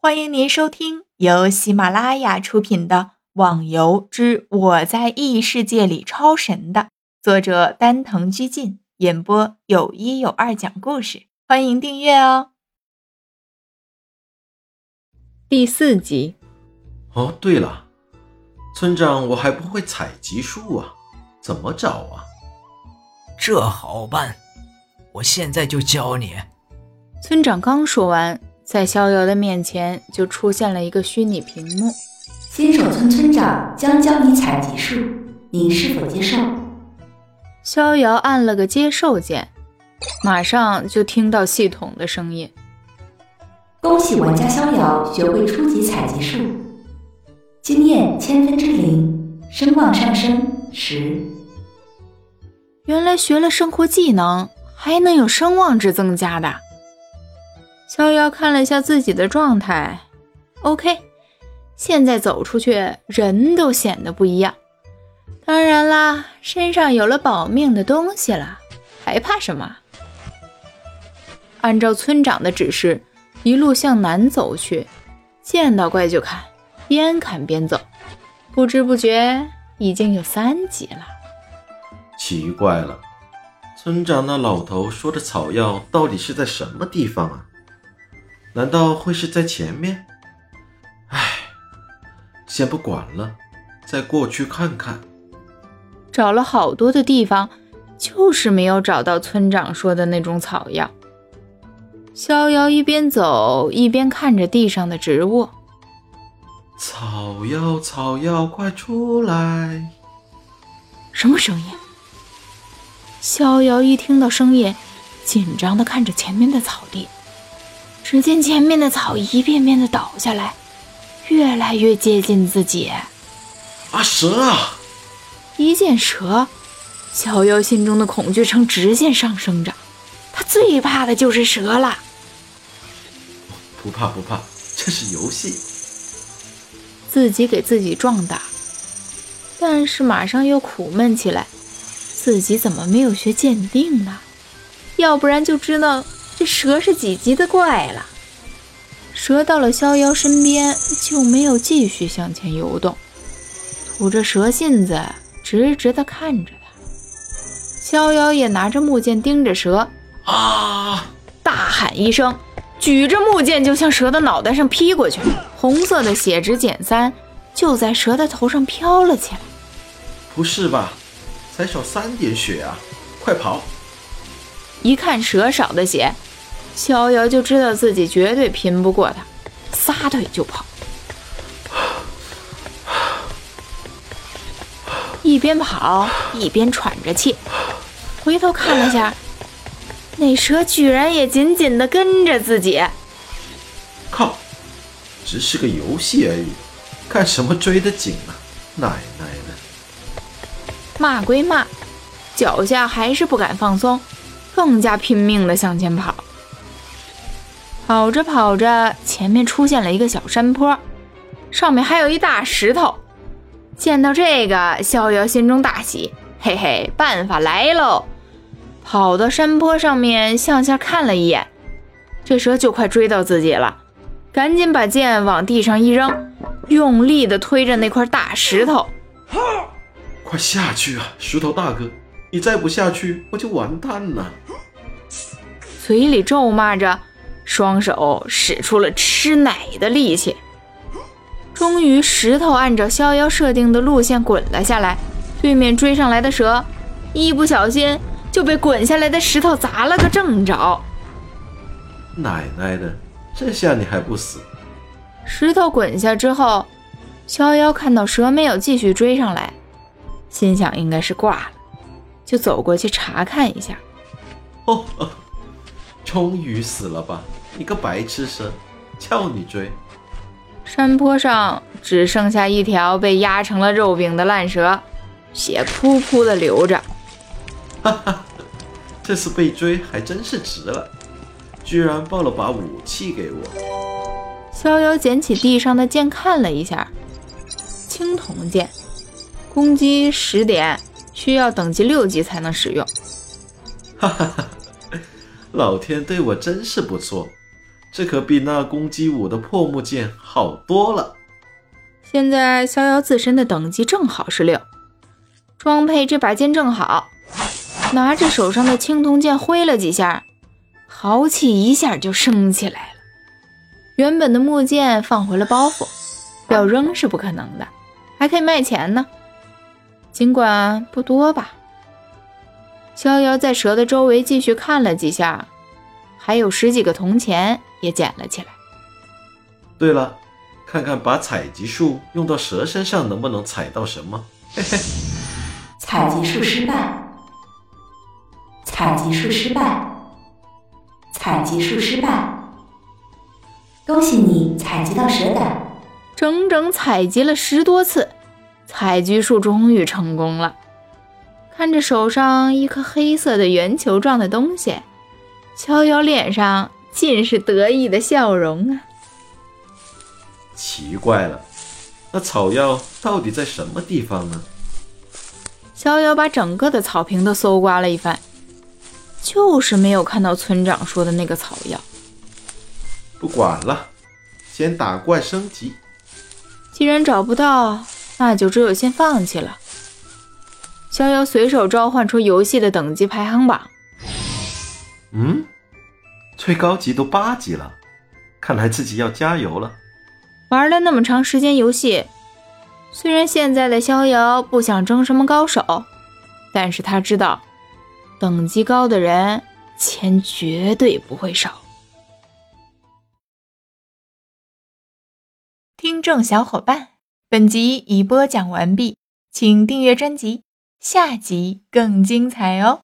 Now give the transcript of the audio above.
欢迎您收听由喜马拉雅出品的《网游之我在异世界里超神》的作者丹藤居进演播，有一有二讲故事。欢迎订阅哦。第四集。哦，对了，村长，我还不会采集树啊，怎么找啊？这好办，我现在就教你。村长刚说完。在逍遥的面前，就出现了一个虚拟屏幕。新手村村长将教你采集术，你是否接受？逍遥按了个接受键，马上就听到系统的声音：“恭喜玩家逍遥学会初级采集术，经验千分之零，声望上升十。”原来学了生活技能，还能有声望值增加的。逍遥看了一下自己的状态，OK，现在走出去人都显得不一样。当然啦，身上有了保命的东西了，还怕什么？按照村长的指示，一路向南走去，见到怪就砍，边砍边走。不知不觉已经有三级了。奇怪了，村长那老头说的草药到底是在什么地方啊？难道会是在前面？唉，先不管了，再过去看看。找了好多的地方，就是没有找到村长说的那种草药。逍遥一边走一边看着地上的植物。草药，草药，快出来！什么声音？逍遥一听到声音，紧张的看着前面的草地。只见前面的草一片片的倒下来，越来越接近自己。啊，蛇啊！一见蛇，小妖心中的恐惧呈直线上升着。他最怕的就是蛇了。不怕不怕，这是游戏。自己给自己壮胆，但是马上又苦闷起来。自己怎么没有学鉴定呢？要不然就知道。这蛇是几级的怪了？蛇到了逍遥身边，就没有继续向前游动，吐着蛇信子，直直地看着他。逍遥也拿着木剑盯着蛇，啊！大喊一声，举着木剑就向蛇的脑袋上劈过去。红色的血值减三，就在蛇的头上飘了起来。不是吧？才少三点血啊！快跑！一看蛇少的血。逍遥就知道自己绝对拼不过他，撒腿就跑。一边跑一边喘着气，回头看了下，那蛇居然也紧紧地跟着自己。靠，只是个游戏而已，干什么追得紧啊？奶奶的！骂归骂，脚下还是不敢放松，更加拼命地向前跑。跑着跑着，前面出现了一个小山坡，上面还有一大石头。见到这个，逍遥心中大喜，嘿嘿，办法来喽！跑到山坡上面，向下看了一眼，这蛇就快追到自己了，赶紧把剑往地上一扔，用力的推着那块大石头。快下去啊，石头大哥！你再不下去，我就完蛋了！嘴里咒骂着。双手使出了吃奶的力气，终于石头按照逍遥设定的路线滚了下来。对面追上来的蛇，一不小心就被滚下来的石头砸了个正着。奶奶的，这下你还不死？石头滚下之后，逍遥看到蛇没有继续追上来，心想应该是挂了，就走过去查看一下。哦，终于死了吧？你个白痴蛇，叫你追！山坡上只剩下一条被压成了肉饼的烂蛇，血噗噗的流着。哈哈，这次被追还真是值了，居然抱了把武器给我。逍遥捡起地上的剑看了一下，青铜剑，攻击十点，需要等级六级才能使用。哈哈哈，老天对我真是不错。这可比那攻击我的破木剑好多了。现在逍遥自身的等级正好是六，装配这把剑正好，拿着手上的青铜剑挥了几下，豪气一下就升起来了。原本的木剑放回了包袱，要扔是不可能的，还可以卖钱呢，尽管不多吧。逍遥在蛇的周围继续看了几下，还有十几个铜钱也捡了起来。对了。看看把采集术用到蛇身上能不能采到什么？嘿嘿，采集术失败，采集术失败，采集术失败。恭喜你采集到蛇胆，整整采集了十多次，采集术终于成功了。看着手上一颗黑色的圆球状的东西，逍遥脸上尽是得意的笑容啊。奇怪了，那草药到底在什么地方呢？逍遥把整个的草坪都搜刮了一番，就是没有看到村长说的那个草药。不管了，先打怪升级。既然找不到，那就只有先放弃了。逍遥随手召唤出游戏的等级排行榜。嗯，最高级都八级了，看来自己要加油了。玩了那么长时间游戏，虽然现在的逍遥不想争什么高手，但是他知道，等级高的人钱绝对不会少。听众小伙伴，本集已播讲完毕，请订阅专辑，下集更精彩哦。